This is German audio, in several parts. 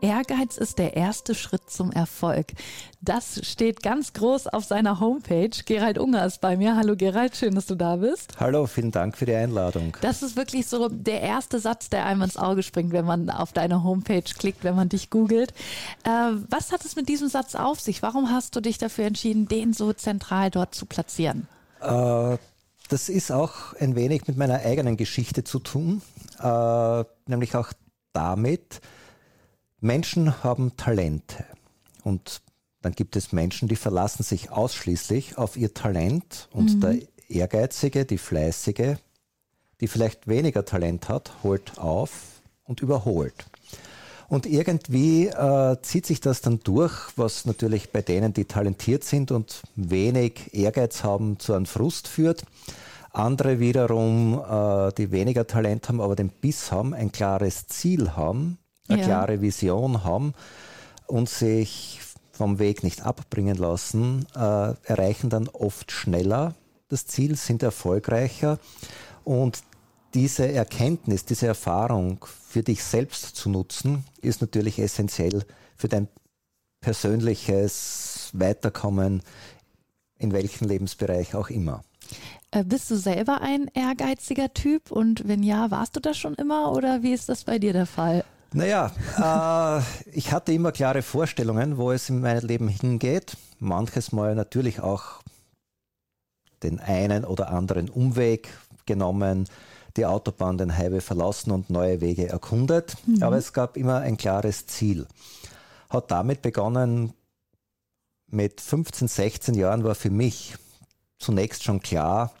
Ehrgeiz ist der erste Schritt zum Erfolg. Das steht ganz groß auf seiner Homepage. Gerald Unger ist bei mir. Hallo Gerald, schön, dass du da bist. Hallo, vielen Dank für die Einladung. Das ist wirklich so der erste Satz, der einem ins Auge springt, wenn man auf deine Homepage klickt, wenn man dich googelt. Äh, was hat es mit diesem Satz auf sich? Warum hast du dich dafür entschieden, den so zentral dort zu platzieren? Äh, das ist auch ein wenig mit meiner eigenen Geschichte zu tun, äh, nämlich auch damit, Menschen haben Talente und dann gibt es Menschen, die verlassen sich ausschließlich auf ihr Talent und mhm. der Ehrgeizige, die Fleißige, die vielleicht weniger Talent hat, holt auf und überholt. Und irgendwie äh, zieht sich das dann durch, was natürlich bei denen, die talentiert sind und wenig Ehrgeiz haben, zu einem Frust führt. Andere wiederum, äh, die weniger Talent haben, aber den Biss haben, ein klares Ziel haben, eine ja. klare Vision haben und sich vom Weg nicht abbringen lassen, äh, erreichen dann oft schneller das Ziel, sind erfolgreicher und diese Erkenntnis, diese Erfahrung für dich selbst zu nutzen, ist natürlich essentiell für dein persönliches Weiterkommen in welchem Lebensbereich auch immer. Äh, bist du selber ein ehrgeiziger Typ und wenn ja, warst du das schon immer oder wie ist das bei dir der Fall? Naja, äh, ich hatte immer klare Vorstellungen, wo es in meinem Leben hingeht. Manches Mal natürlich auch den einen oder anderen Umweg genommen, die Autobahn, den Highway verlassen und neue Wege erkundet. Mhm. Aber es gab immer ein klares Ziel. Hat damit begonnen, mit 15, 16 Jahren war für mich zunächst schon klar,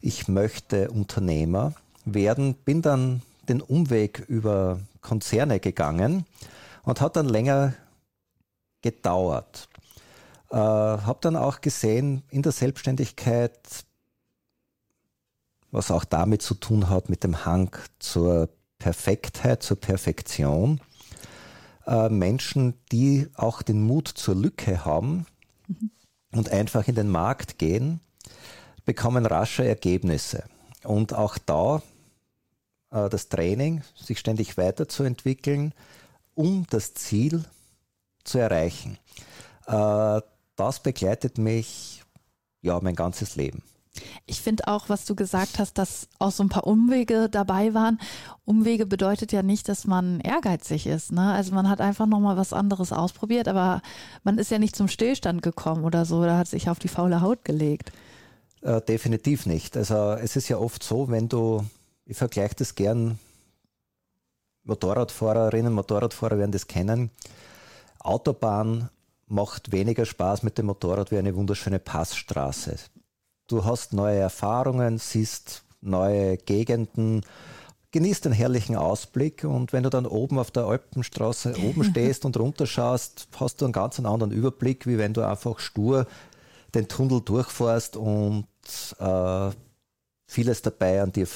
ich möchte Unternehmer werden, bin dann den Umweg über Konzerne gegangen und hat dann länger gedauert. Äh, habe dann auch gesehen in der Selbstständigkeit, was auch damit zu tun hat mit dem Hang zur Perfektheit, zur Perfektion. Äh, Menschen, die auch den Mut zur Lücke haben mhm. und einfach in den Markt gehen, bekommen rasche Ergebnisse. Und auch da das Training, sich ständig weiterzuentwickeln, um das Ziel zu erreichen. Äh, das begleitet mich ja mein ganzes Leben. Ich finde auch, was du gesagt hast, dass auch so ein paar Umwege dabei waren. Umwege bedeutet ja nicht, dass man ehrgeizig ist. Ne? Also man hat einfach nochmal was anderes ausprobiert, aber man ist ja nicht zum Stillstand gekommen oder so, oder hat sich auf die faule Haut gelegt. Äh, definitiv nicht. Also es ist ja oft so, wenn du ich vergleiche das gern. Motorradfahrerinnen, Motorradfahrer werden das kennen. Autobahn macht weniger Spaß mit dem Motorrad wie eine wunderschöne Passstraße. Du hast neue Erfahrungen, siehst neue Gegenden, genießt den herrlichen Ausblick und wenn du dann oben auf der Alpenstraße oben stehst und runterschaust, hast du einen ganz anderen Überblick, wie wenn du einfach stur den Tunnel durchfährst und äh, vieles dabei an dir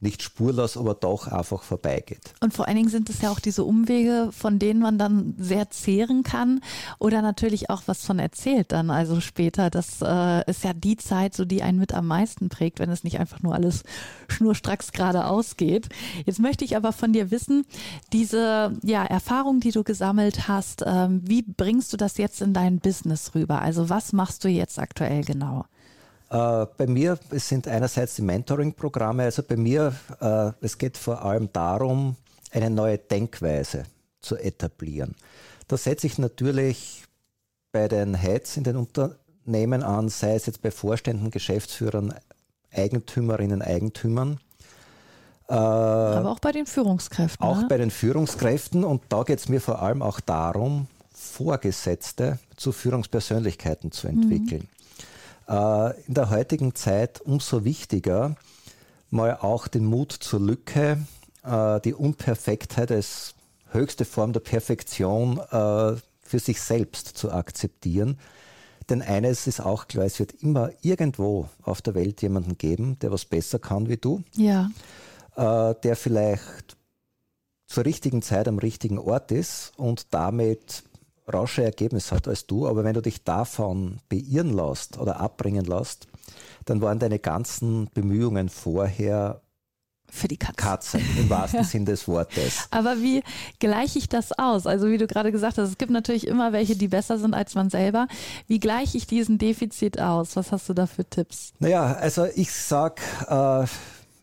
nicht spurlos, aber doch einfach vorbeigeht. Und vor allen Dingen sind es ja auch diese Umwege, von denen man dann sehr zehren kann oder natürlich auch was von erzählt dann, also später. Das äh, ist ja die Zeit, so die einen mit am meisten prägt, wenn es nicht einfach nur alles schnurstracks geradeaus geht. Jetzt möchte ich aber von dir wissen, diese ja, Erfahrung, die du gesammelt hast, ähm, wie bringst du das jetzt in dein Business rüber? Also was machst du jetzt aktuell genau? Äh, bei mir es sind einerseits die Mentoring-Programme, also bei mir, äh, es geht vor allem darum, eine neue Denkweise zu etablieren. Da setze ich natürlich bei den Heads in den Unternehmen an, sei es jetzt bei Vorständen, Geschäftsführern, Eigentümerinnen, Eigentümern. Äh, Aber auch bei den Führungskräften. Auch ne? bei den Führungskräften. Und da geht es mir vor allem auch darum, Vorgesetzte zu Führungspersönlichkeiten zu entwickeln. Mhm. Äh, in der heutigen Zeit umso wichtiger, mal auch den Mut zur Lücke, äh, die Unperfektheit als höchste Form der Perfektion äh, für sich selbst zu akzeptieren. denn eines ist auch klar, es wird immer irgendwo auf der Welt jemanden geben, der was besser kann wie du. Ja. Äh, der vielleicht zur richtigen Zeit am richtigen Ort ist und damit rasche Ergebnisse hat als du. Aber wenn du dich davon beirren lässt oder abbringen lässt, dann waren deine ganzen Bemühungen vorher für die Katze. Katze im wahrsten Sinn des Wortes. Aber wie gleiche ich das aus? Also wie du gerade gesagt hast, es gibt natürlich immer welche, die besser sind als man selber. Wie gleiche ich diesen Defizit aus? Was hast du da für Tipps? Naja, also ich sage äh,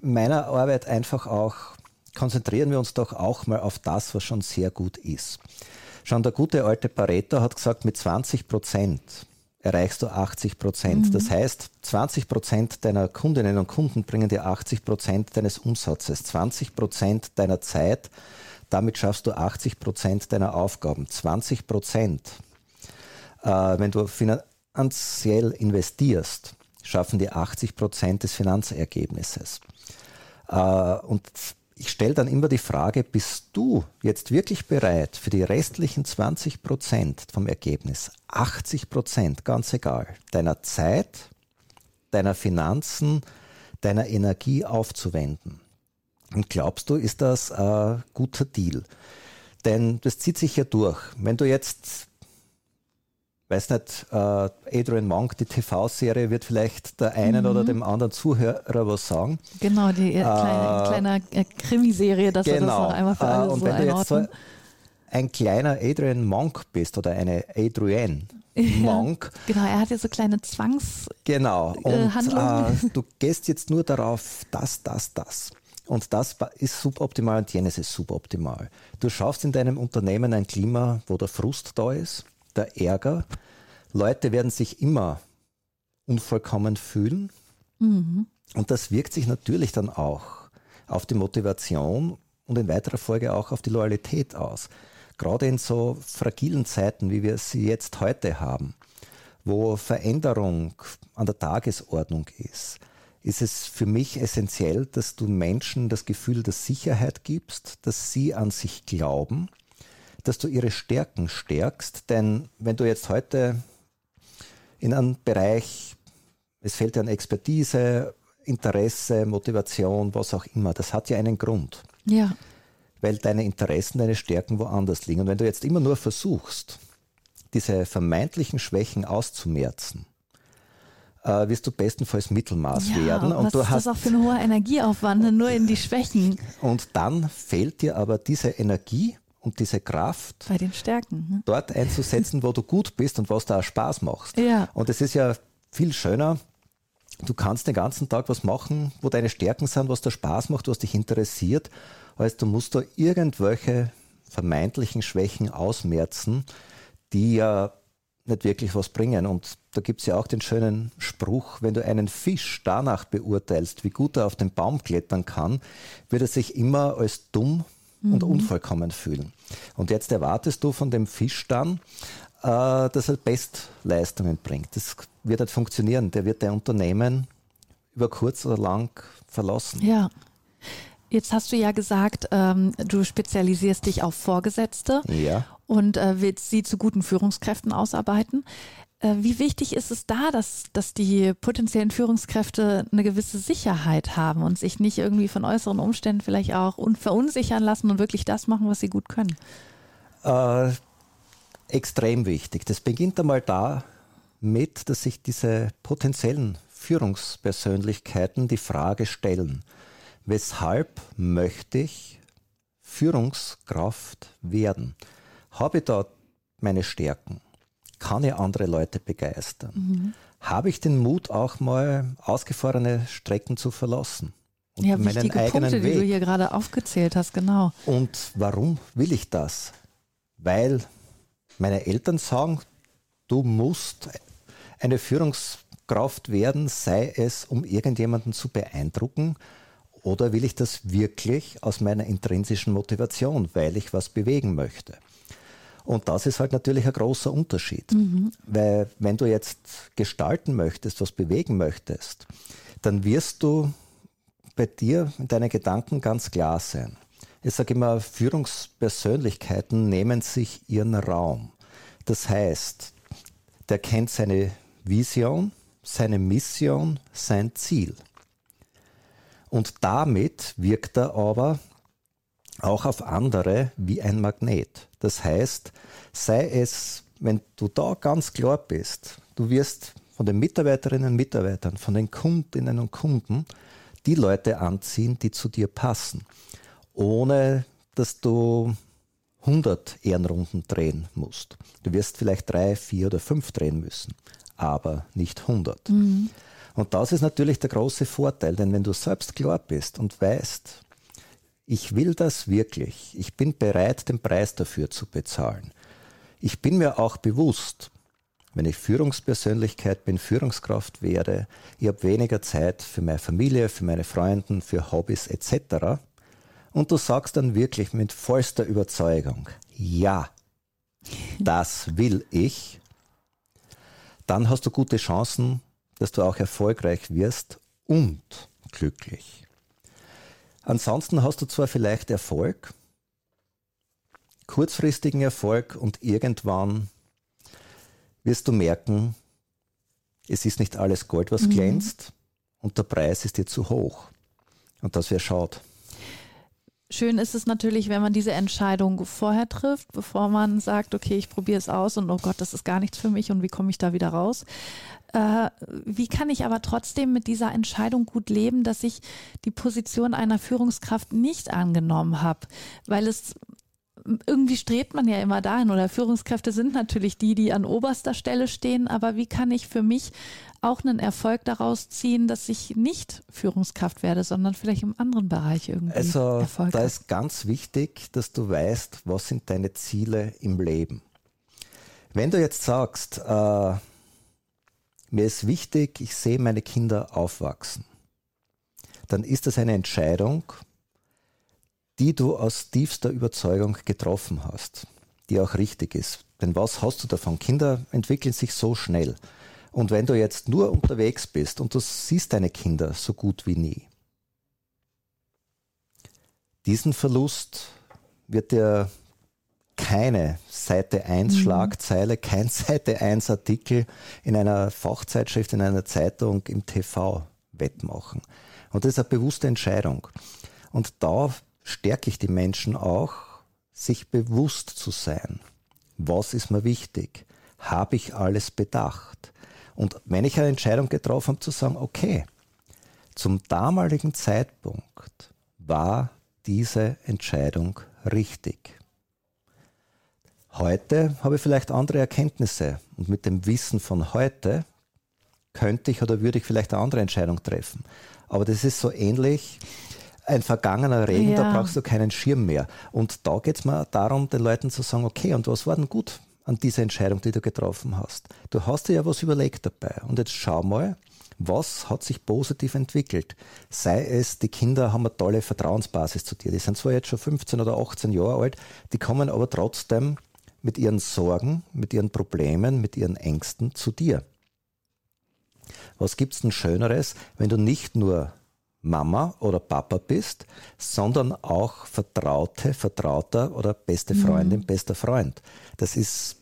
meiner Arbeit einfach auch, konzentrieren wir uns doch auch mal auf das, was schon sehr gut ist. Schon der gute alte Pareto hat gesagt, mit 20 Prozent erreichst du 80 Prozent. Mhm. Das heißt, 20 Prozent deiner Kundinnen und Kunden bringen dir 80 Prozent deines Umsatzes, 20 Prozent deiner Zeit. Damit schaffst du 80 Prozent deiner Aufgaben. 20 Prozent, äh, wenn du finanziell investierst, schaffen dir 80 Prozent des Finanzergebnisses. Äh, und ich stelle dann immer die Frage, bist du jetzt wirklich bereit für die restlichen 20 Prozent vom Ergebnis, 80 Prozent, ganz egal, deiner Zeit, deiner Finanzen, deiner Energie aufzuwenden? Und glaubst du, ist das ein guter Deal? Denn das zieht sich ja durch. Wenn du jetzt weiß nicht, äh, Adrian Monk, die TV-Serie, wird vielleicht der einen mhm. oder dem anderen Zuhörer was sagen. Genau, die äh, kleine, äh, kleine äh, Krimiserie, dass genau. wir das noch einmal für alle äh, und so wenn du jetzt so ein kleiner Adrian Monk bist oder eine Adrienne Monk. genau, er hat ja so kleine Zwangs. Genau, und äh, du gehst jetzt nur darauf, das, das, das. Und das ist suboptimal und jenes ist suboptimal. Du schaffst in deinem Unternehmen ein Klima, wo der Frust da ist, der Ärger. Leute werden sich immer unvollkommen fühlen. Mhm. Und das wirkt sich natürlich dann auch auf die Motivation und in weiterer Folge auch auf die Loyalität aus. Gerade in so fragilen Zeiten, wie wir sie jetzt heute haben, wo Veränderung an der Tagesordnung ist, ist es für mich essentiell, dass du Menschen das Gefühl der Sicherheit gibst, dass sie an sich glauben dass du ihre Stärken stärkst. Denn wenn du jetzt heute in einem Bereich, es fehlt dir an Expertise, Interesse, Motivation, was auch immer, das hat ja einen Grund. Ja. Weil deine Interessen, deine Stärken woanders liegen. Und wenn du jetzt immer nur versuchst, diese vermeintlichen Schwächen auszumerzen, äh, wirst du bestenfalls Mittelmaß ja, werden. Und was du ist hast, das auch für ein hoher Energieaufwand, nur in die Schwächen. Und dann fehlt dir aber diese Energie, und diese Kraft bei den Stärken ne? dort einzusetzen, wo du gut bist und was da auch Spaß macht. Ja. Und es ist ja viel schöner. Du kannst den ganzen Tag was machen, wo deine Stärken sind, was dir Spaß macht, was dich interessiert, als du musst da irgendwelche vermeintlichen Schwächen ausmerzen, die ja nicht wirklich was bringen. Und da gibt es ja auch den schönen Spruch, wenn du einen Fisch danach beurteilst, wie gut er auf den Baum klettern kann, wird er sich immer als dumm und mhm. unvollkommen fühlen. Und jetzt erwartest du von dem Fisch dann, äh, dass er Bestleistungen bringt. Das wird nicht funktionieren. Der wird dein Unternehmen über kurz oder lang verlassen. Ja. Jetzt hast du ja gesagt, ähm, du spezialisierst dich auf Vorgesetzte ja. und äh, willst sie zu guten Führungskräften ausarbeiten. Äh, wie wichtig ist es da, dass, dass die potenziellen Führungskräfte eine gewisse Sicherheit haben und sich nicht irgendwie von äußeren Umständen vielleicht auch verunsichern lassen und wirklich das machen, was sie gut können? Äh, extrem wichtig. Das beginnt einmal damit, dass sich diese potenziellen Führungspersönlichkeiten die Frage stellen, weshalb möchte ich Führungskraft werden? Habe ich da meine Stärken? Kann ich andere Leute begeistern? Mhm. Habe ich den Mut, auch mal ausgefahrene Strecken zu verlassen? Und ja, meinen wichtige eigenen Punkte, Weg. die du hier gerade aufgezählt hast, genau. Und warum will ich das? Weil meine Eltern sagen, du musst eine Führungskraft werden, sei es, um irgendjemanden zu beeindrucken, oder will ich das wirklich aus meiner intrinsischen Motivation, weil ich was bewegen möchte? Und das ist halt natürlich ein großer Unterschied. Mhm. Weil wenn du jetzt gestalten möchtest, was bewegen möchtest, dann wirst du bei dir in deinen Gedanken ganz klar sein. Ich sage immer, Führungspersönlichkeiten nehmen sich ihren Raum. Das heißt, der kennt seine Vision, seine Mission, sein Ziel. Und damit wirkt er aber auch auf andere wie ein Magnet. Das heißt, sei es, wenn du da ganz klar bist, du wirst von den Mitarbeiterinnen und Mitarbeitern, von den Kundinnen und Kunden die Leute anziehen, die zu dir passen, ohne dass du 100 Ehrenrunden drehen musst. Du wirst vielleicht drei, vier oder fünf drehen müssen, aber nicht 100. Mhm. Und das ist natürlich der große Vorteil, denn wenn du selbst klar bist und weißt, ich will das wirklich, ich bin bereit, den Preis dafür zu bezahlen. Ich bin mir auch bewusst, wenn ich Führungspersönlichkeit bin, Führungskraft werde, ich habe weniger Zeit für meine Familie, für meine Freunde, für Hobbys etc. Und du sagst dann wirklich mit vollster Überzeugung, ja, das will ich, dann hast du gute Chancen, dass du auch erfolgreich wirst und glücklich. Ansonsten hast du zwar vielleicht Erfolg, kurzfristigen Erfolg und irgendwann wirst du merken, es ist nicht alles Gold, was mhm. glänzt und der Preis ist dir zu hoch. Und das wäre schade. Schön ist es natürlich, wenn man diese Entscheidung vorher trifft, bevor man sagt, okay, ich probiere es aus und oh Gott, das ist gar nichts für mich und wie komme ich da wieder raus. Äh, wie kann ich aber trotzdem mit dieser Entscheidung gut leben, dass ich die Position einer Führungskraft nicht angenommen habe? Weil es irgendwie strebt man ja immer dahin. Oder Führungskräfte sind natürlich die, die an oberster Stelle stehen, aber wie kann ich für mich auch einen Erfolg daraus ziehen, dass ich nicht Führungskraft werde, sondern vielleicht im anderen Bereich irgendwie also, Erfolg da ist ganz wichtig, dass du weißt, was sind deine Ziele im Leben. Wenn du jetzt sagst, äh, mir ist wichtig, ich sehe meine Kinder aufwachsen, dann ist das eine Entscheidung, die du aus tiefster Überzeugung getroffen hast, die auch richtig ist. Denn was hast du davon? Kinder entwickeln sich so schnell. Und wenn du jetzt nur unterwegs bist und du siehst deine Kinder so gut wie nie, diesen Verlust wird dir keine Seite 1 mhm. Schlagzeile, kein Seite 1 Artikel in einer Fachzeitschrift, in einer Zeitung, im TV wettmachen. Und das ist eine bewusste Entscheidung. Und da stärke ich die Menschen auch, sich bewusst zu sein. Was ist mir wichtig? Habe ich alles bedacht? Und wenn ich eine Entscheidung getroffen habe, zu sagen, okay, zum damaligen Zeitpunkt war diese Entscheidung richtig. Heute habe ich vielleicht andere Erkenntnisse und mit dem Wissen von heute könnte ich oder würde ich vielleicht eine andere Entscheidung treffen. Aber das ist so ähnlich ein vergangener Regen, ja. da brauchst du keinen Schirm mehr. Und da geht es mir darum, den Leuten zu sagen, okay, und was war denn gut an dieser Entscheidung, die du getroffen hast? Du hast dir ja was überlegt dabei. Und jetzt schau mal, was hat sich positiv entwickelt? Sei es, die Kinder haben eine tolle Vertrauensbasis zu dir. Die sind zwar jetzt schon 15 oder 18 Jahre alt, die kommen aber trotzdem mit ihren Sorgen, mit ihren Problemen, mit ihren Ängsten zu dir. Was gibt es denn Schöneres, wenn du nicht nur Mama oder Papa bist, sondern auch Vertraute, Vertrauter oder beste mhm. Freundin, mhm. bester Freund. Das ist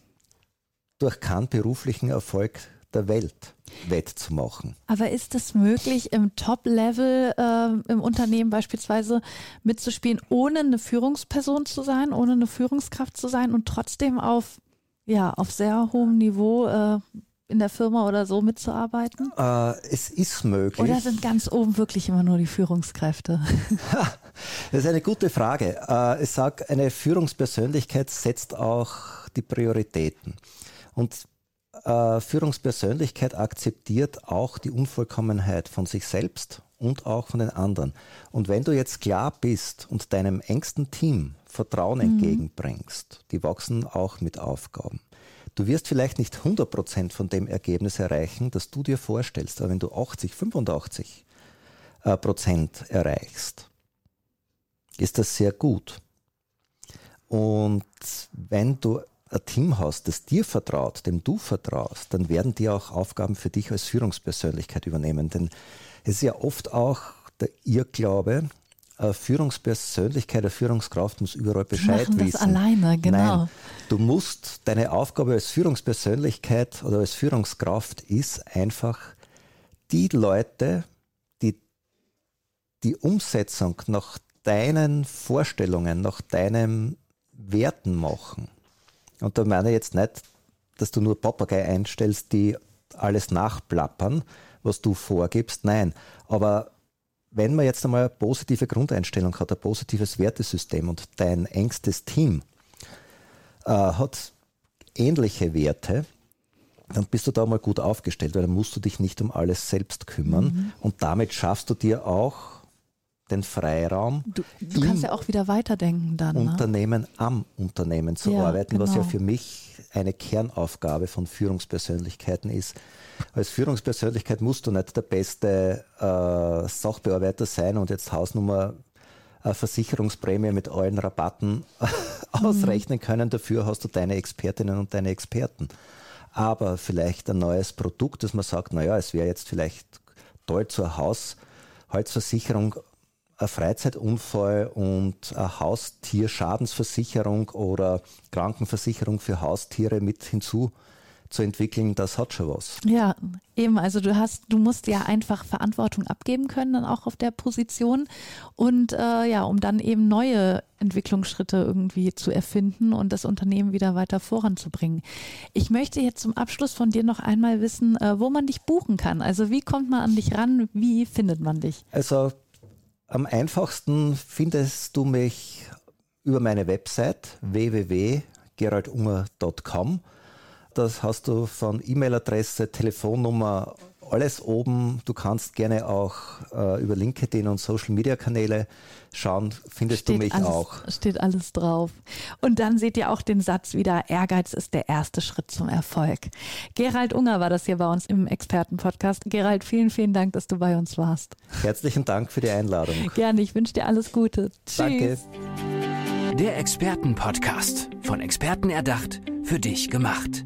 durch keinen beruflichen Erfolg der Welt wettzumachen. Aber ist es möglich, im Top-Level äh, im Unternehmen beispielsweise mitzuspielen, ohne eine Führungsperson zu sein, ohne eine Führungskraft zu sein und trotzdem auf, ja, auf sehr hohem Niveau äh, in der Firma oder so mitzuarbeiten? Äh, es ist möglich. Oder sind ganz oben wirklich immer nur die Führungskräfte? das ist eine gute Frage. Äh, ich sage, eine Führungspersönlichkeit setzt auch die Prioritäten. Und äh, Führungspersönlichkeit akzeptiert auch die Unvollkommenheit von sich selbst und auch von den anderen. Und wenn du jetzt klar bist und deinem engsten Team Vertrauen mhm. entgegenbringst, die wachsen auch mit Aufgaben Du wirst vielleicht nicht 100% von dem Ergebnis erreichen, das du dir vorstellst, aber wenn du 80, 85 äh, Prozent erreichst, ist das sehr gut. Und wenn du ein Team hast, das dir vertraut, dem du vertraust, dann werden die auch Aufgaben für dich als Führungspersönlichkeit übernehmen. Denn es ist ja oft auch der Irrglaube, Führungspersönlichkeit, eine Führungskraft muss überall Bescheid wissen. Das alleine, genau. Nein, du musst, deine Aufgabe als Führungspersönlichkeit oder als Führungskraft ist einfach die Leute, die die Umsetzung nach deinen Vorstellungen, nach deinen Werten machen. Und da meine ich jetzt nicht, dass du nur Papagei einstellst, die alles nachplappern, was du vorgibst. Nein, aber wenn man jetzt einmal eine positive Grundeinstellung hat, ein positives Wertesystem und dein engstes Team äh, hat ähnliche Werte, dann bist du da mal gut aufgestellt, weil dann musst du dich nicht um alles selbst kümmern mhm. und damit schaffst du dir auch den Freiraum. Du, du kannst ja auch wieder weiterdenken dann. Ne? Unternehmen ne? am Unternehmen zu ja, arbeiten, genau. was ja genau. für mich eine Kernaufgabe von Führungspersönlichkeiten ist. Als Führungspersönlichkeit musst du nicht der beste äh, Sachbearbeiter sein und jetzt Hausnummer äh, Versicherungsprämie mit allen Rabatten ausrechnen können. Dafür hast du deine Expertinnen und deine Experten. Aber vielleicht ein neues Produkt, dass man sagt, naja, es wäre jetzt vielleicht toll zur Haushaltsversicherung ein Freizeitunfall und eine Haustierschadensversicherung oder Krankenversicherung für Haustiere mit hinzu zu entwickeln, das hat schon was. Ja, eben. Also du hast, du musst ja einfach Verantwortung abgeben können, dann auch auf der Position und äh, ja, um dann eben neue Entwicklungsschritte irgendwie zu erfinden und das Unternehmen wieder weiter voranzubringen. Ich möchte jetzt zum Abschluss von dir noch einmal wissen, äh, wo man dich buchen kann. Also wie kommt man an dich ran? Wie findet man dich? Also am einfachsten findest du mich über meine Website www.geraldunger.com. Das hast du von E-Mail-Adresse, Telefonnummer, alles oben. Du kannst gerne auch äh, über LinkedIn und Social-Media-Kanäle schauen, findest steht du mich alles, auch. Steht alles drauf. Und dann seht ihr auch den Satz wieder, Ehrgeiz ist der erste Schritt zum Erfolg. Gerald Unger war das hier bei uns im Expertenpodcast. Gerald, vielen, vielen Dank, dass du bei uns warst. Herzlichen Dank für die Einladung. Gerne, ich wünsche dir alles Gute. Tschüss. Danke. Der Expertenpodcast, von Experten erdacht, für dich gemacht.